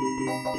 Música